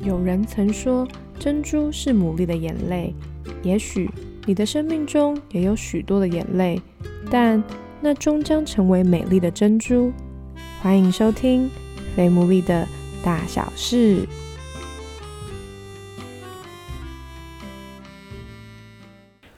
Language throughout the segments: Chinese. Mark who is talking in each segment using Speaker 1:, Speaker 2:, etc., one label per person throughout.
Speaker 1: 有人曾说，珍珠是牡蛎的眼泪。也许你的生命中也有许多的眼泪，但那终将成为美丽的珍珠。欢迎收听《非牡蛎的大小事》。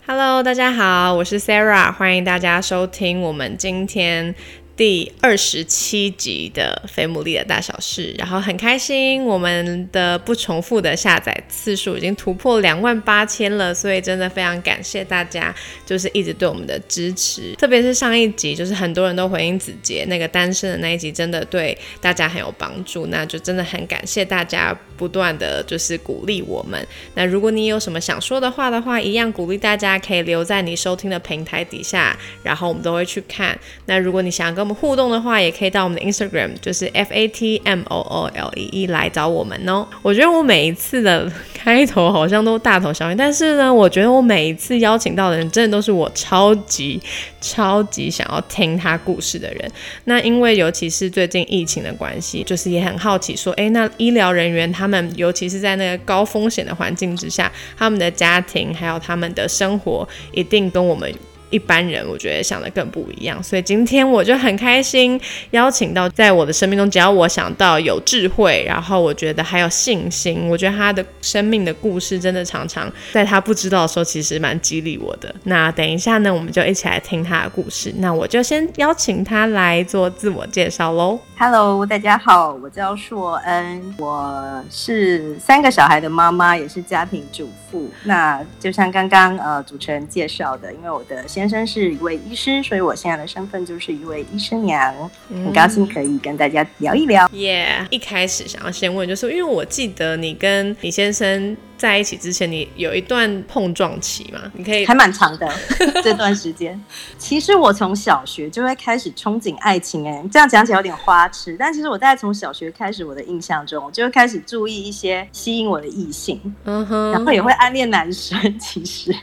Speaker 1: Hello，大家好，我是 Sarah，欢迎大家收听我们今天。第二十七集的《非牡蛎的大小事》，然后很开心，我们的不重复的下载次数已经突破两万八千了，所以真的非常感谢大家，就是一直对我们的支持。特别是上一集，就是很多人都回应子杰那个单身的那一集，真的对大家很有帮助，那就真的很感谢大家不断的就是鼓励我们。那如果你有什么想说的话的话，一样鼓励大家可以留在你收听的平台底下，然后我们都会去看。那如果你想跟我们互动的话，也可以到我们的 Instagram，就是 F A T M O O L E E 来找我们哦。我觉得我每一次的开头好像都大同小异，但是呢，我觉得我每一次邀请到的人，真的都是我超级超级想要听他故事的人。那因为尤其是最近疫情的关系，就是也很好奇说，哎，那医疗人员他们，尤其是在那个高风险的环境之下，他们的家庭还有他们的生活，一定跟我们。一般人我觉得想的更不一样，所以今天我就很开心邀请到在我的生命中，只要我想到有智慧，然后我觉得还有信心，我觉得他的生命的故事真的常常在他不知道的时候，其实蛮激励我的。那等一下呢，我们就一起来听他的故事。那我就先邀请他来做自我介绍喽。
Speaker 2: Hello，大家好，我叫硕恩，我是三个小孩的妈妈，也是家庭主妇。那就像刚刚呃主持人介绍的，因为我的先生是一位医师，所以我现在的身份就是一位医生娘。很高兴可以跟大家聊一聊。
Speaker 1: 耶，一开始想要先问，就是因为我记得你跟李先生。在一起之前，你有一段碰撞期嘛？你可以
Speaker 2: 还蛮长的 这段时间。其实我从小学就会开始憧憬爱情，哎，这样讲起来有点花痴，但其实我大概从小学开始，我的印象中，我就会开始注意一些吸引我的异性，嗯哼，然后也会暗恋男生。其实，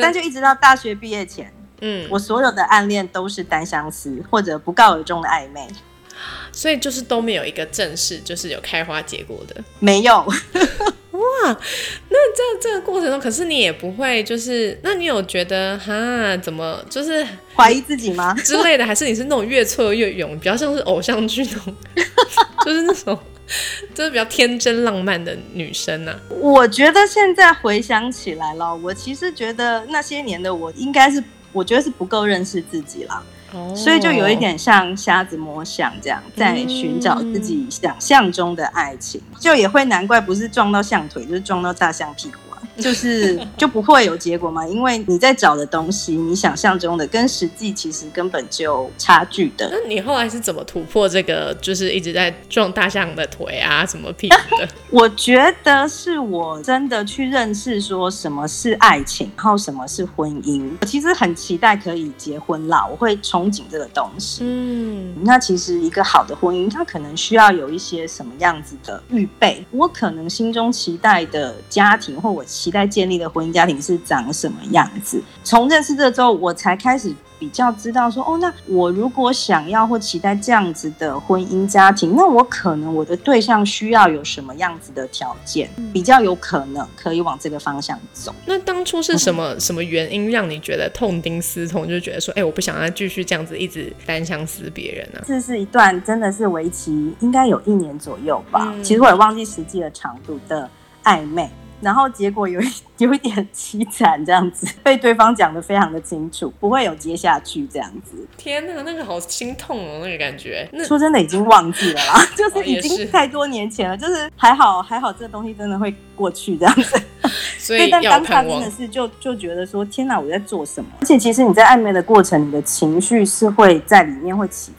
Speaker 2: 但就一直到大学毕业前，嗯，我所有的暗恋都是单相思或者不告而终的暧昧，
Speaker 1: 所以就是都没有一个正式就是有开花结果的，
Speaker 2: 没有。
Speaker 1: 哇，那这这个过程中，可是你也不会，就是那你有觉得哈，怎么就是
Speaker 2: 怀疑自己吗
Speaker 1: 之类的？还是你是那种越挫越勇，比较像是偶像剧那种，就是那种就是比较天真浪漫的女生呢？
Speaker 2: 我觉得现在回想起来了，我其实觉得那些年的我应该是，我觉得是不够认识自己啦。所以就有一点像瞎子摸象这样，在寻找自己想象中的爱情，就也会难怪不是撞到象腿，就是撞到大象屁股。就是就不会有结果嘛，因为你在找的东西，你想象中的跟实际其实根本就差距的。
Speaker 1: 那你后来是怎么突破这个？就是一直在撞大象的腿啊，什么屁股的？
Speaker 2: 我觉得是我真的去认识说什么是爱情，然后什么是婚姻。我其实很期待可以结婚啦，我会憧憬这个东西。嗯，那其实一个好的婚姻，它可能需要有一些什么样子的预备？我可能心中期待的家庭，或我。期待建立的婚姻家庭是长什么样子？从认识这之后，我才开始比较知道说，哦，那我如果想要或期待这样子的婚姻家庭，那我可能我的对象需要有什么样子的条件，比较有可能可以往这个方向走。
Speaker 1: 那当初是什么什么原因让你觉得痛定思痛，就觉得说，哎，我不想再继续这样子一直单相思别人呢？
Speaker 2: 这是一段真的是为期应该有一年左右吧，其实我也忘记实际的长度的暧昧。然后结果有一 有一点凄惨，这样子 被对方讲的非常的清楚，不会有接下去这样子。
Speaker 1: 天呐，那个好心痛哦，那个感觉。
Speaker 2: 说真的，已经忘记了啦，就是已经太多年前了。就是还好还好，这个东西真的会过去这样子。
Speaker 1: 所以，
Speaker 2: 但当下真的是就就觉得说，天哪，我在做什么？而且其实你在暧昧的过程，你的情绪是会在里面会起。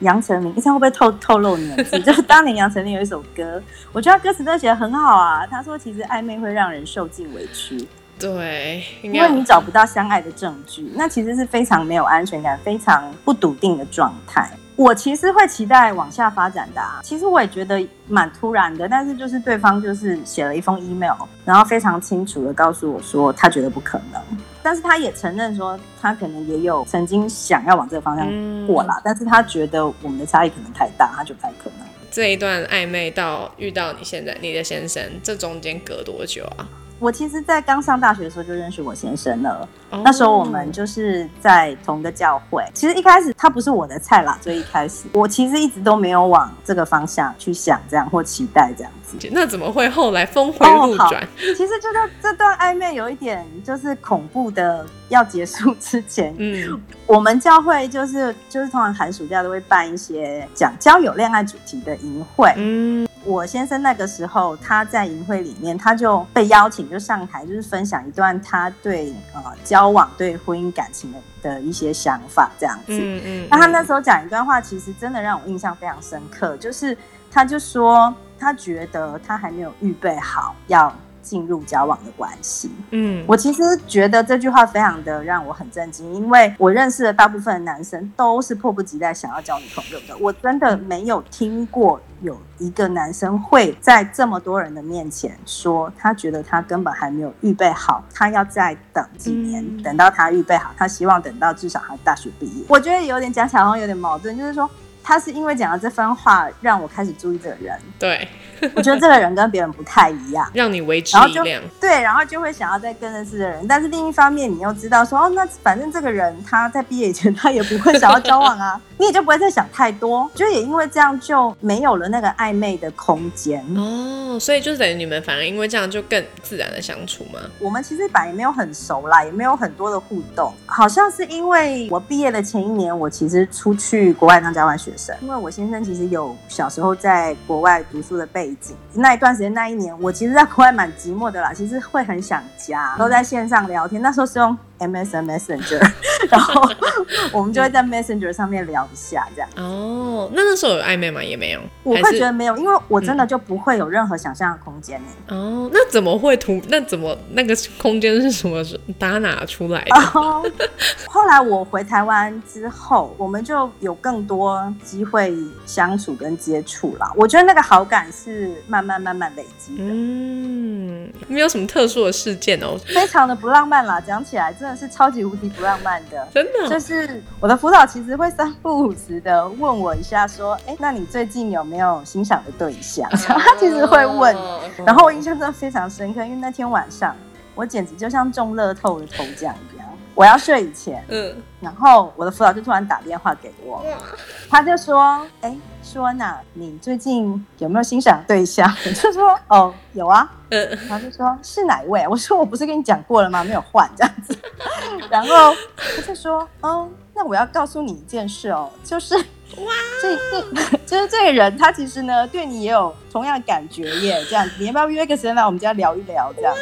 Speaker 2: 杨丞琳，你猜会不会透透露年纪？就是当年杨丞琳有一首歌，我觉得歌词都写的很好啊。他说，其实暧昧会让人受尽委屈，
Speaker 1: 对，
Speaker 2: 因为你找不到相爱的证据，那其实是非常没有安全感、非常不笃定的状态。我其实会期待往下发展的，啊。其实我也觉得蛮突然的，但是就是对方就是写了一封 email，然后非常清楚的告诉我说，他觉得不可能。但是他也承认说，他可能也有曾经想要往这个方向过啦，但是他觉得我们的差异可能太大，他就不太可能。
Speaker 1: 这一段暧昧到遇到你现在你的先生，这中间隔多久啊？
Speaker 2: 我其实，在刚上大学的时候就认识我先生了。那时候我们就是在同一个教会。其实一开始他不是我的菜啦，所以一开始我其实一直都没有往这个方向去想，这样或期待这样子。
Speaker 1: 那怎么会后来峰回路转？
Speaker 2: 其实就在这段暧昧有一点就是恐怖的要结束之前，嗯，我们教会就是就是通常寒暑假都会办一些讲交友恋爱主题的营会，嗯。我先生那个时候，他在营会里面，他就被邀请就上台，就是分享一段他对呃交往、对婚姻感情的的一些想法，这样子。嗯嗯。那他那时候讲一段话，其实真的让我印象非常深刻，就是他就说他觉得他还没有预备好要。进入交往的关系，嗯，我其实觉得这句话非常的让我很震惊，因为我认识的大部分的男生都是迫不及待想要交女朋友的，我真的没有听过有一个男生会在这么多人的面前说他觉得他根本还没有预备好，他要再等几年，等到他预备好，他希望等到至少他大学毕业。我觉得有点讲起来好像有点矛盾，就是说他是因为讲了这番话，让我开始注意这个人。
Speaker 1: 对。
Speaker 2: 我觉得这个人跟别人不太一样，
Speaker 1: 让你维持一亮。
Speaker 2: 对，然后就会想要再更认识的人。但是另一方面，你又知道说，哦，那反正这个人他在毕业以前他也不会想要交往啊，你也就不会再想太多。就也因为这样就没有了那个暧昧的空间
Speaker 1: 哦。所以就等于你们反而因为这样就更自然的相处吗？
Speaker 2: 我们其实本来也没有很熟啦，也没有很多的互动。好像是因为我毕业的前一年，我其实出去国外当交换学生，因为我先生其实有小时候在国外读书的背景。那一段时间，那一年，我其实在国外蛮寂寞的啦，其实会很想家，都在线上聊天。那时候是用。MSN Messenger，然后我们就会在 Messenger 上面聊一下，这样。
Speaker 1: 哦，那那时候有暧昧吗？也没有。
Speaker 2: 我会觉得没有，因为我真的就不会有任何想象的空间
Speaker 1: 哦，那怎么会突？那怎么那个空间是什么？打哪出来的？
Speaker 2: 后来我回台湾之后，我们就有更多机会相处跟接触了。我觉得那个好感是慢慢慢慢累积的。嗯，
Speaker 1: 没有什么特殊的事件哦，
Speaker 2: 非常的不浪漫啦。讲起来真的。是超级无敌不浪漫的，
Speaker 1: 真的。
Speaker 2: 就是我的辅导其实会三不五时的问我一下，说：“哎，那你最近有没有欣赏的对象？”他其实会问，然后我印象真的非常深刻，因为那天晚上我简直就像中乐透的头奖一样。我要睡以前，嗯，然后我的辅导就突然打电话给我，他就说：“哎。”说呢，你最近有没有欣赏对象？我 就说哦，有啊。嗯，他就说是哪一位？我说我不是跟你讲过了吗？没有换这样子。然后他就说，哦，那我要告诉你一件事哦，就是哇，这这 就是这个人，他其实呢对你也有同样的感觉耶。这样子，你要不要约个时间来我们家聊一聊？这样子，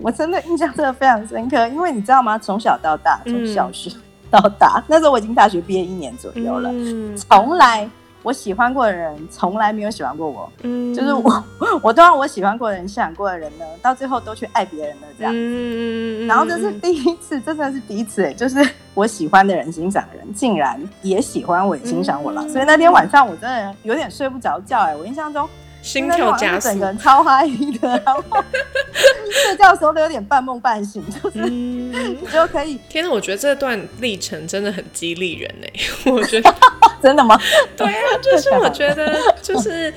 Speaker 2: 我真的印象真的非常深刻，因为你知道吗？从小到大，从小学到大，那时候我已经大学毕业一年左右了，从来。我喜欢过的人从来没有喜欢过我，嗯，就是我，我都让我喜欢过的人、欣赏过的人呢，到最后都去爱别人了，这样子。然后这是第一次，真的是第一次，哎，就是我喜欢的人、欣赏的人，竟然也喜欢我、也欣赏我了。所以那天晚上我真的有点睡不着觉，哎，我印象中。
Speaker 1: 心跳加
Speaker 2: 速，整个人超嗨的，然后睡觉的时候都有点半梦半醒，就是你 就可以。
Speaker 1: 天哪，我觉得这段历程真的很激励人呢。我觉得
Speaker 2: 真的吗？
Speaker 1: 对啊，就是我觉 得就是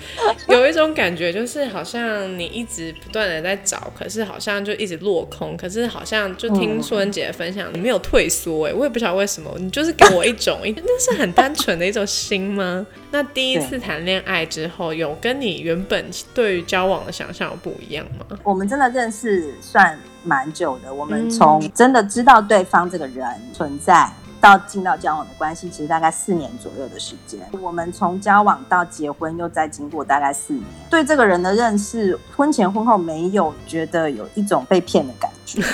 Speaker 1: 有一种感觉，就是好像你一直不断的在找，可是好像就一直落空。可是好像就听苏恩姐的分享，你没有退缩哎，我也不晓得为什么，你就是给我一种，那是很单纯的一种心吗？那第一次谈恋爱之后，有跟你原本对于交往的想象有不一样吗？
Speaker 2: 我们真的认识算蛮久的，我们从真的知道对方这个人存在，到进到交往的关系，其实大概四年左右的时间。我们从交往到结婚，又再经过大概四年，对这个人的认识，婚前婚后没有觉得有一种被骗的感觉。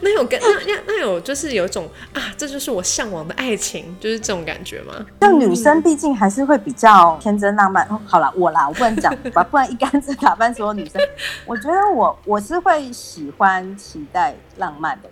Speaker 1: 那有跟那那那有就是有一种啊，这就是我向往的爱情，就是这种感觉吗？
Speaker 2: 像女生毕竟还是会比较天真浪漫。好了，我啦，我不能讲，不然一竿子打翻所有女生。我觉得我我是会喜欢期待浪漫的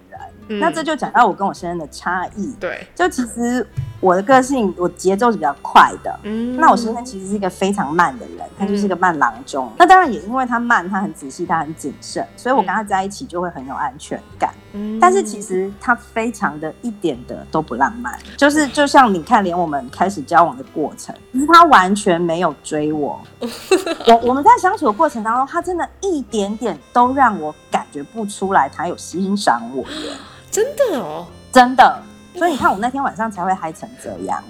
Speaker 2: 那这就讲到我跟我先生的差异。
Speaker 1: 对，
Speaker 2: 就其实我的个性，我节奏是比较快的。嗯，那我先生其实是一个非常慢的人，他就是一个慢郎中。那当然也因为他慢，他很仔细，他很谨慎，所以我跟他在一起就会很有安全感。嗯，但是其实他非常的一点的都不浪漫，就是就像你看，连我们开始交往的过程，其实他完全没有追我。我我们在相处的过程当中，他真的一点点都让我感觉不出来他有欣赏我耶，
Speaker 1: 真的哦，
Speaker 2: 真的。所以你看，我那天晚上才会嗨成这样，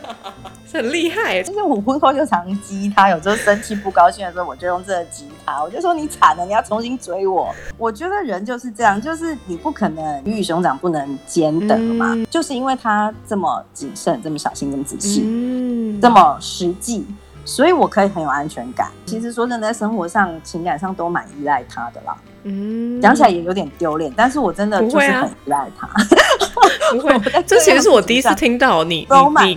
Speaker 1: 很厉害。
Speaker 2: 就是我婚后就常激他，有时候生气不高兴的时候，我就用这个激他，我就说你惨了，你要重新追我。我觉得人就是这样，就是你不可能鱼与熊掌不能兼得嘛。就是因为他这么谨慎、这么小心、这么仔细、这么实际。所以我可以很有安全感。其实说真的，在生活上、情感上都蛮依赖他的啦。嗯，讲起来也有点丢脸，但是我真的就是很依赖他。
Speaker 1: 不会，这其实是我第一次听到你，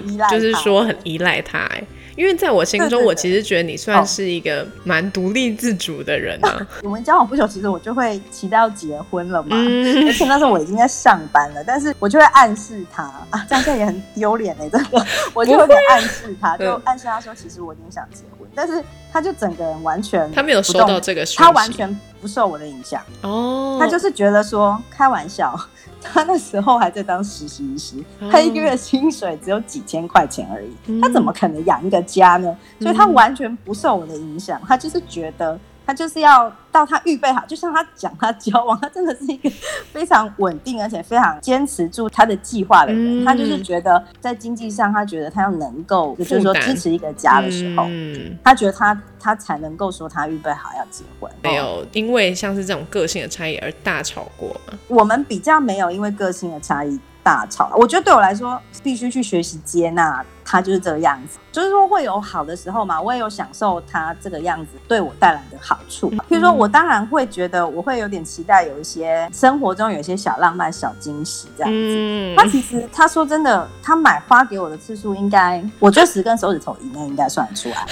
Speaker 1: 你就是说很依赖他。哎。因为在我心中，我其实觉得你算是一个蛮独立自主的人啊。
Speaker 2: 我们交往不久，其实我就会提到结婚了嘛。而且那时候我已经在上班了，但是我就会暗示他。啊，这样也很丢脸哎，真的，我就会暗示他，就暗示他说，其实我已经想结婚，但是他就整个人完全
Speaker 1: 他没有收到这个，
Speaker 2: 他完全不受我的影响哦，他就是觉得说开玩笑。他那时候还在当实习医师，他一个月薪水只有几千块钱而已，他怎么可能养一个家呢？所以他完全不受我的影响，他就是觉得。他就是要到他预备好，就像他讲他交往，他真的是一个非常稳定而且非常坚持住他的计划的人。他就是觉得在经济上，他觉得他要能够，就是说支持一个家的时候，嗯他觉得他他才能够说他预备好要结婚。
Speaker 1: 没有因为像是这种个性的差异而大吵过吗？
Speaker 2: 我们比较没有因为个性的差异。大吵，我觉得对我来说，必须去学习接纳他就是这个样子，就是说会有好的时候嘛，我也有享受他这个样子对我带来的好处。譬如说，我当然会觉得，我会有点期待有一些生活中有一些小浪漫、小惊喜这样子。他其实他说真的，他买花给我的次数，应该我觉得十根手指头以内应该算得出来。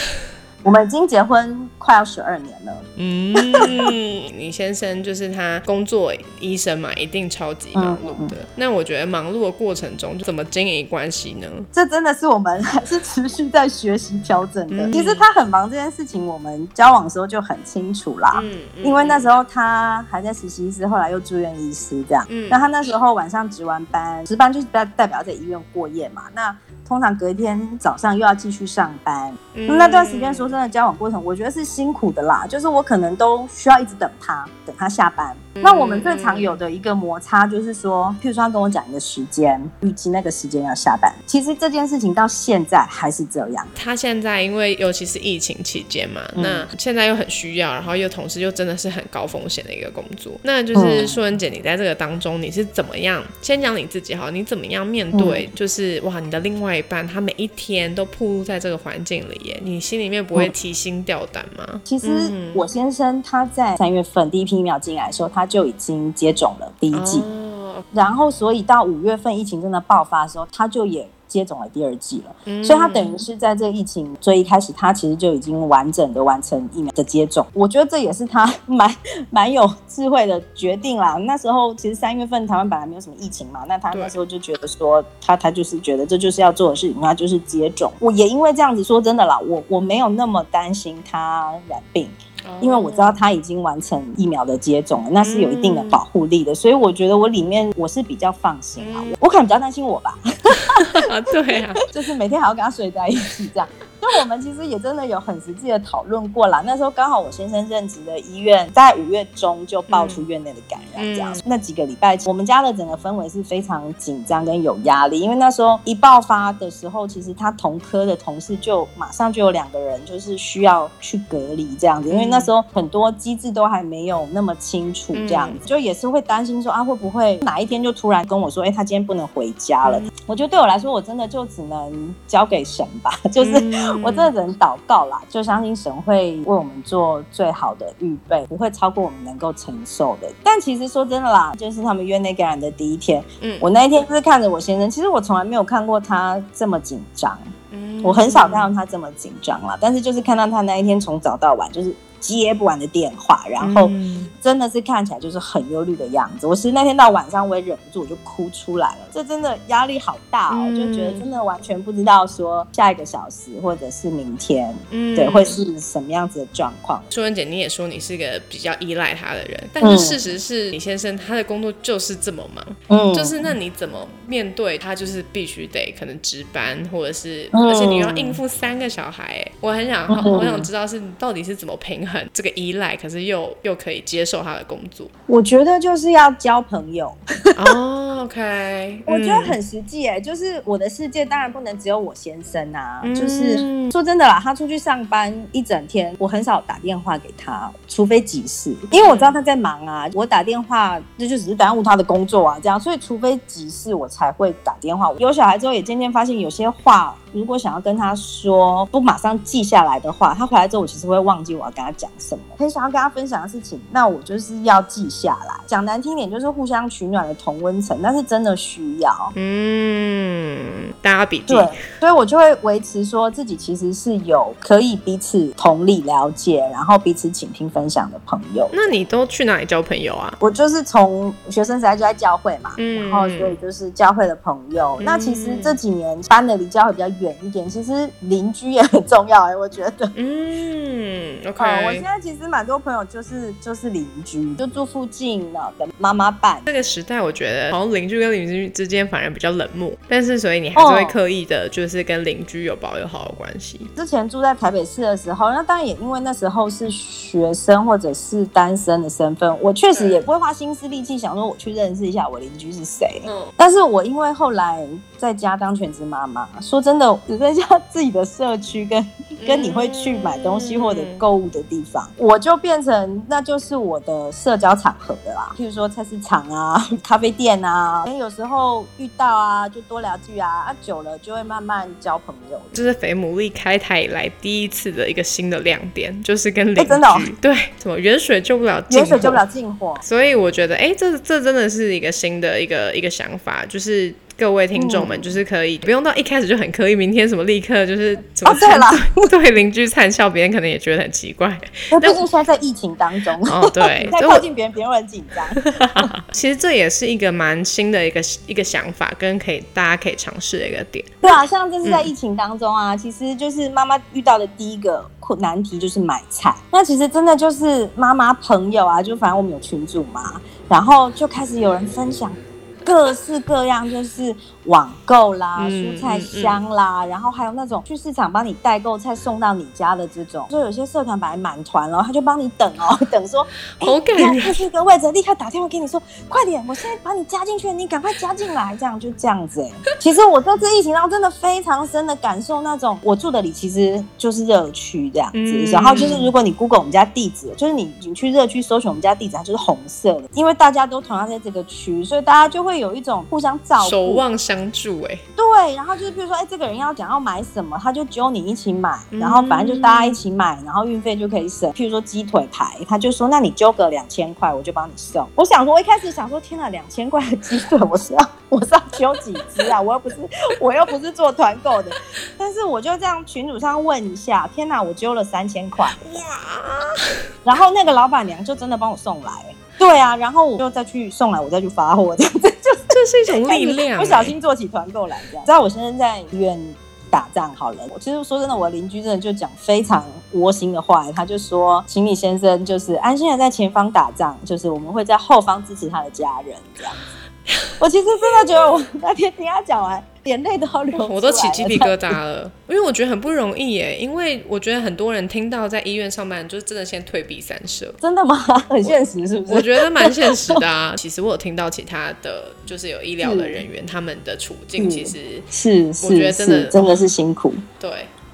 Speaker 2: 我们已经结婚快要十二年了。嗯，
Speaker 1: 你先生就是他工作医生嘛，一定超级忙碌的。那我觉得忙碌的过程中，怎么经营关系呢？
Speaker 2: 这真的是我们还是持续在学习调整的。其实他很忙这件事情，我们交往的时候就很清楚啦。嗯，因为那时候他还在实习医师，后来又住院医师这样。嗯，那他那时候晚上值完班，值班就是代代表在医院过夜嘛。那通常隔一天早上又要继续上班，那段时间说真的，交往过程我觉得是辛苦的啦。就是我可能都需要一直等他，等他下班。那我们最常有的一个摩擦就是说，譬如说他跟我讲一个时间，预计那个时间要下班。其实这件事情到现在还是这样。
Speaker 1: 他现在因为尤其是疫情期间嘛，那现在又很需要，然后又同时又真的是很高风险的一个工作。那就是素文姐，你在这个当中你是怎么样？先讲你自己哈，你怎么样面对？就是哇，你的另外。一半他每一天都暴露在这个环境里耶，你心里面不会提心吊胆吗？
Speaker 2: 其实我先生他在三月份第一批疫苗进来的时候，他就已经接种了第一剂，然后所以到五月份疫情真的爆发的时候，他就也。接种了第二剂了，所以他等于是在这个疫情最一开始，他其实就已经完整的完成疫苗的接种。我觉得这也是他蛮 蛮有智慧的决定啦。那时候其实三月份台湾本来没有什么疫情嘛，那他那时候就觉得说，他他就是觉得这就是要做的事情，他就是接种。我也因为这样子说真的啦，我我没有那么担心他染病。因为我知道他已经完成疫苗的接种了，那是有一定的保护力的，所以我觉得我里面我是比较放心啊。我可能比较担心我吧，啊
Speaker 1: 对啊，
Speaker 2: 就是每天还要跟他睡在一起这样。就我们其实也真的有很实际的讨论过啦。那时候刚好我先生任职的医院在五月中就爆出院内的感染，这样那几个礼拜，我们家的整个氛围是非常紧张跟有压力。因为那时候一爆发的时候，其实他同科的同事就马上就有两个人就是需要去隔离这样子，因为那时候很多机制都还没有那么清楚，这样子就也是会担心说啊会不会哪一天就突然跟我说，哎他今天不能回家了。我觉得对我来说，我真的就只能交给神吧，就是。我真的只能祷告啦，就相信神会为我们做最好的预备，不会超过我们能够承受的。但其实说真的啦，就是他们约内感染的第一天，嗯，我那一天就是看着我先生，其实我从来没有看过他这么紧张，嗯，我很少看到他这么紧张啦。但是就是看到他那一天从早到晚，就是接不完的电话，然后真的是看起来就是很忧虑的样子。我其实那天到晚上我也忍不住，我就哭出来了。这真的压力好大哦，就觉得真的完全不知道说下一个小时或者是明天，嗯，对，会是什么样子的状况。
Speaker 1: 舒文姐，你也说你是一个比较依赖他的人，但是事实是李先生他的工作就是这么忙，嗯，就是那你怎么面对他？就是必须得可能值班，或者是而且你要应付三个小孩，我很想我想知道是到底是怎么平衡这个依赖，可是又又可以接受他的工作。
Speaker 2: 我觉得就是要交朋友。
Speaker 1: 哦，OK，
Speaker 2: 我觉得很实际哎，就是我的世界当然不能只有我先生啊，就是说真的啦，他出去上班一整天，我很少打电话给他，除非急事，因为我知道他在忙啊，我打电话这就只是耽误他的工作啊，这样，所以除非急事我才会打电话。有小孩之后也渐渐发现有些话。如果想要跟他说不马上记下来的话，他回来之后我其实会忘记我要跟他讲什么。很想要跟他分享的事情，那我就是要记下来。讲难听点就是互相取暖的同温层，但是真的需要。
Speaker 1: 嗯，大家笔记。
Speaker 2: 对，所以我就会维持说自己其实是有可以彼此同理了解，然后彼此倾听分享的朋友。
Speaker 1: 那你都去哪里交朋友啊？
Speaker 2: 我就是从学生时代就在教会嘛，然后所以就是教会的朋友。那其实这几年搬的离教会比较远。一点，其实邻居也很重要哎，我觉得。
Speaker 1: 嗯，OK。
Speaker 2: 我现在其实蛮多朋友就是就是邻居，就住附近的妈妈伴。
Speaker 1: 这个时代，我觉得好像邻居跟邻居之间反而比较冷漠，但是所以你还是会刻意的，就是跟邻居有保有好的关系。
Speaker 2: 之前住在台北市的时候，那当然也因为那时候是学生或者是单身的身份，我确实也不会花心思力气想说我去认识一下我邻居是谁。嗯，但是我因为后来在家当全职妈妈，说真的。只剩下自己的社区跟跟你会去买东西或者购物的地方，我就变成那就是我的社交场合的啦。譬如说菜市场啊、咖啡店啊，有时候遇到啊，就多聊句啊，啊久了就会慢慢交朋友。
Speaker 1: 这是肥牡蛎开台以来第一次的一个新的亮点，就是跟邻居对怎么远水救不了
Speaker 2: 远水救不了近火，
Speaker 1: 所以我觉得哎，这这真的是一个新的一个一个想法，就是。各位听众们，就是可以不用到一开始就很刻意，明天什么立刻就是怎么对 邻居灿笑，别人可能也觉得很奇怪。
Speaker 2: 那毕竟现在在疫情当中，
Speaker 1: 哦 对，
Speaker 2: 在靠近别人，别人会很紧张。
Speaker 1: 其实这也是一个蛮新的一个一个想法，跟可以大家可以尝试的一个点。
Speaker 2: 对啊，像这是在疫情当中啊，其实就是妈妈遇到的第一个困难题就是买菜。那其实真的就是妈妈朋友啊，就反正我们有群组嘛，然后就开始有人分享。各式各样，就是网购啦、蔬菜箱啦，然后还有那种去市场帮你代购菜送到你家的这种。就有些社团本来满团了，他就帮你等哦，等说，
Speaker 1: 好感人，
Speaker 2: 他是一个位置，立刻打电话给你说，快点，我现在把你加进去，你赶快加进来，这样就这样子。哎，其实我在这疫情当中真的非常深的感受那种，我住的里其实就是热区这样子，然后就是如果你 Google 我们家地址，就是你你去热区搜寻我们家地址，它就是红色的，因为大家都同样在这个区，所以大家就会。有一种互相照顾、
Speaker 1: 守望相助，哎，
Speaker 2: 对，然后就是比如说，哎，这个人要讲要买什么，他就揪你一起买，然后反正就大家一起买，然后运费就可以省。譬如说鸡腿排，他就说，那你揪个两千块，我就帮你送。我想说，我一开始想说，天哪，两千块的鸡腿，我是要我是要揪几只啊？我又不是我又不是做团购的，但是我就这样群主上问一下，天哪，我揪了三千块，哇！然后那个老板娘就真的帮我送来。对啊，然后我就再去送来，我再去发货，这样子
Speaker 1: 是一种力量。
Speaker 2: 不小心做起团购来，这样。知道我先生在医院打仗，好了。我其实说真的，我邻居真的就讲非常窝心的话，他就说，请你先生就是安心的在前方打仗，就是我们会在后方支持他的家人，这样。我其实真的觉得，我那天听他讲完。眼泪都要流，
Speaker 1: 我都起鸡皮疙瘩了，因为我觉得很不容易耶。因为我觉得很多人听到在医院上班，就是真的先退避三舍。
Speaker 2: 真的吗？很现实是不是？
Speaker 1: 我觉得蛮现实的啊。其实我有听到其他的就是有医疗的人员，他们的处境其实
Speaker 2: 是，我觉得真的真的是辛苦。
Speaker 1: 对，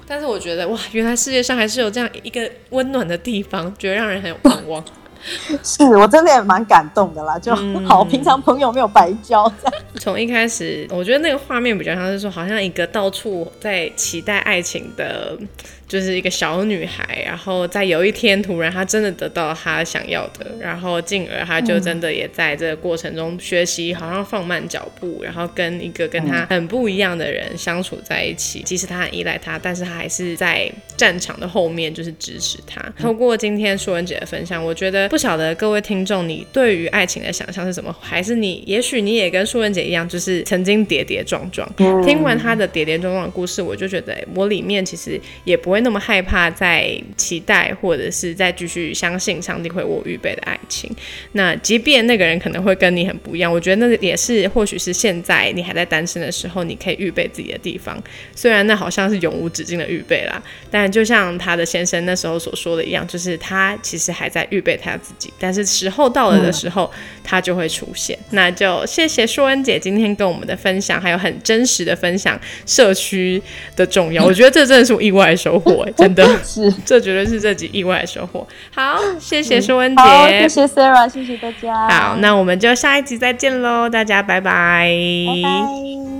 Speaker 1: 但是我觉得哇，原来世界上还是有这样一个温暖的地方，觉得让人很有盼望。
Speaker 2: 是我真的也蛮感动的啦，就 好，平常朋友没有白交。
Speaker 1: 从一开始，我觉得那个画面比较像是说，好像一个到处在期待爱情的就是一个小女孩，然后在有一天突然她真的得到她想要的，然后进而她就真的也在这个过程中学习，好像放慢脚步，然后跟一个跟她很不一样的人相处在一起。即使她很依赖他，但是她还是在战场的后面就是支持他。透过今天舒文姐的分享，我觉得不晓得各位听众你对于爱情的想象是什么，还是你也许你也跟舒文姐一样，就是曾经跌跌撞撞。听完她的跌跌撞撞的故事，我就觉得我里面其实也不会。会那么害怕在期待，或者是再继续相信上帝会为我预备的爱情。那即便那个人可能会跟你很不一样，我觉得那也是或许是现在你还在单身的时候，你可以预备自己的地方。虽然那好像是永无止境的预备啦，但就像他的先生那时候所说的一样，就是他其实还在预备他自己，但是时候到了的时候，他就会出现。那就谢谢舒恩姐今天跟我们的分享，还有很真实的分享社区的重要。我觉得这真的是我意外收获。真的
Speaker 2: 是，
Speaker 1: 这绝对是这集意外的收获。好，谢谢舒文姐，
Speaker 2: 谢谢 Sarah，谢谢大家。
Speaker 1: 好，那我们就下一集再见喽，大家拜拜。
Speaker 2: 拜拜。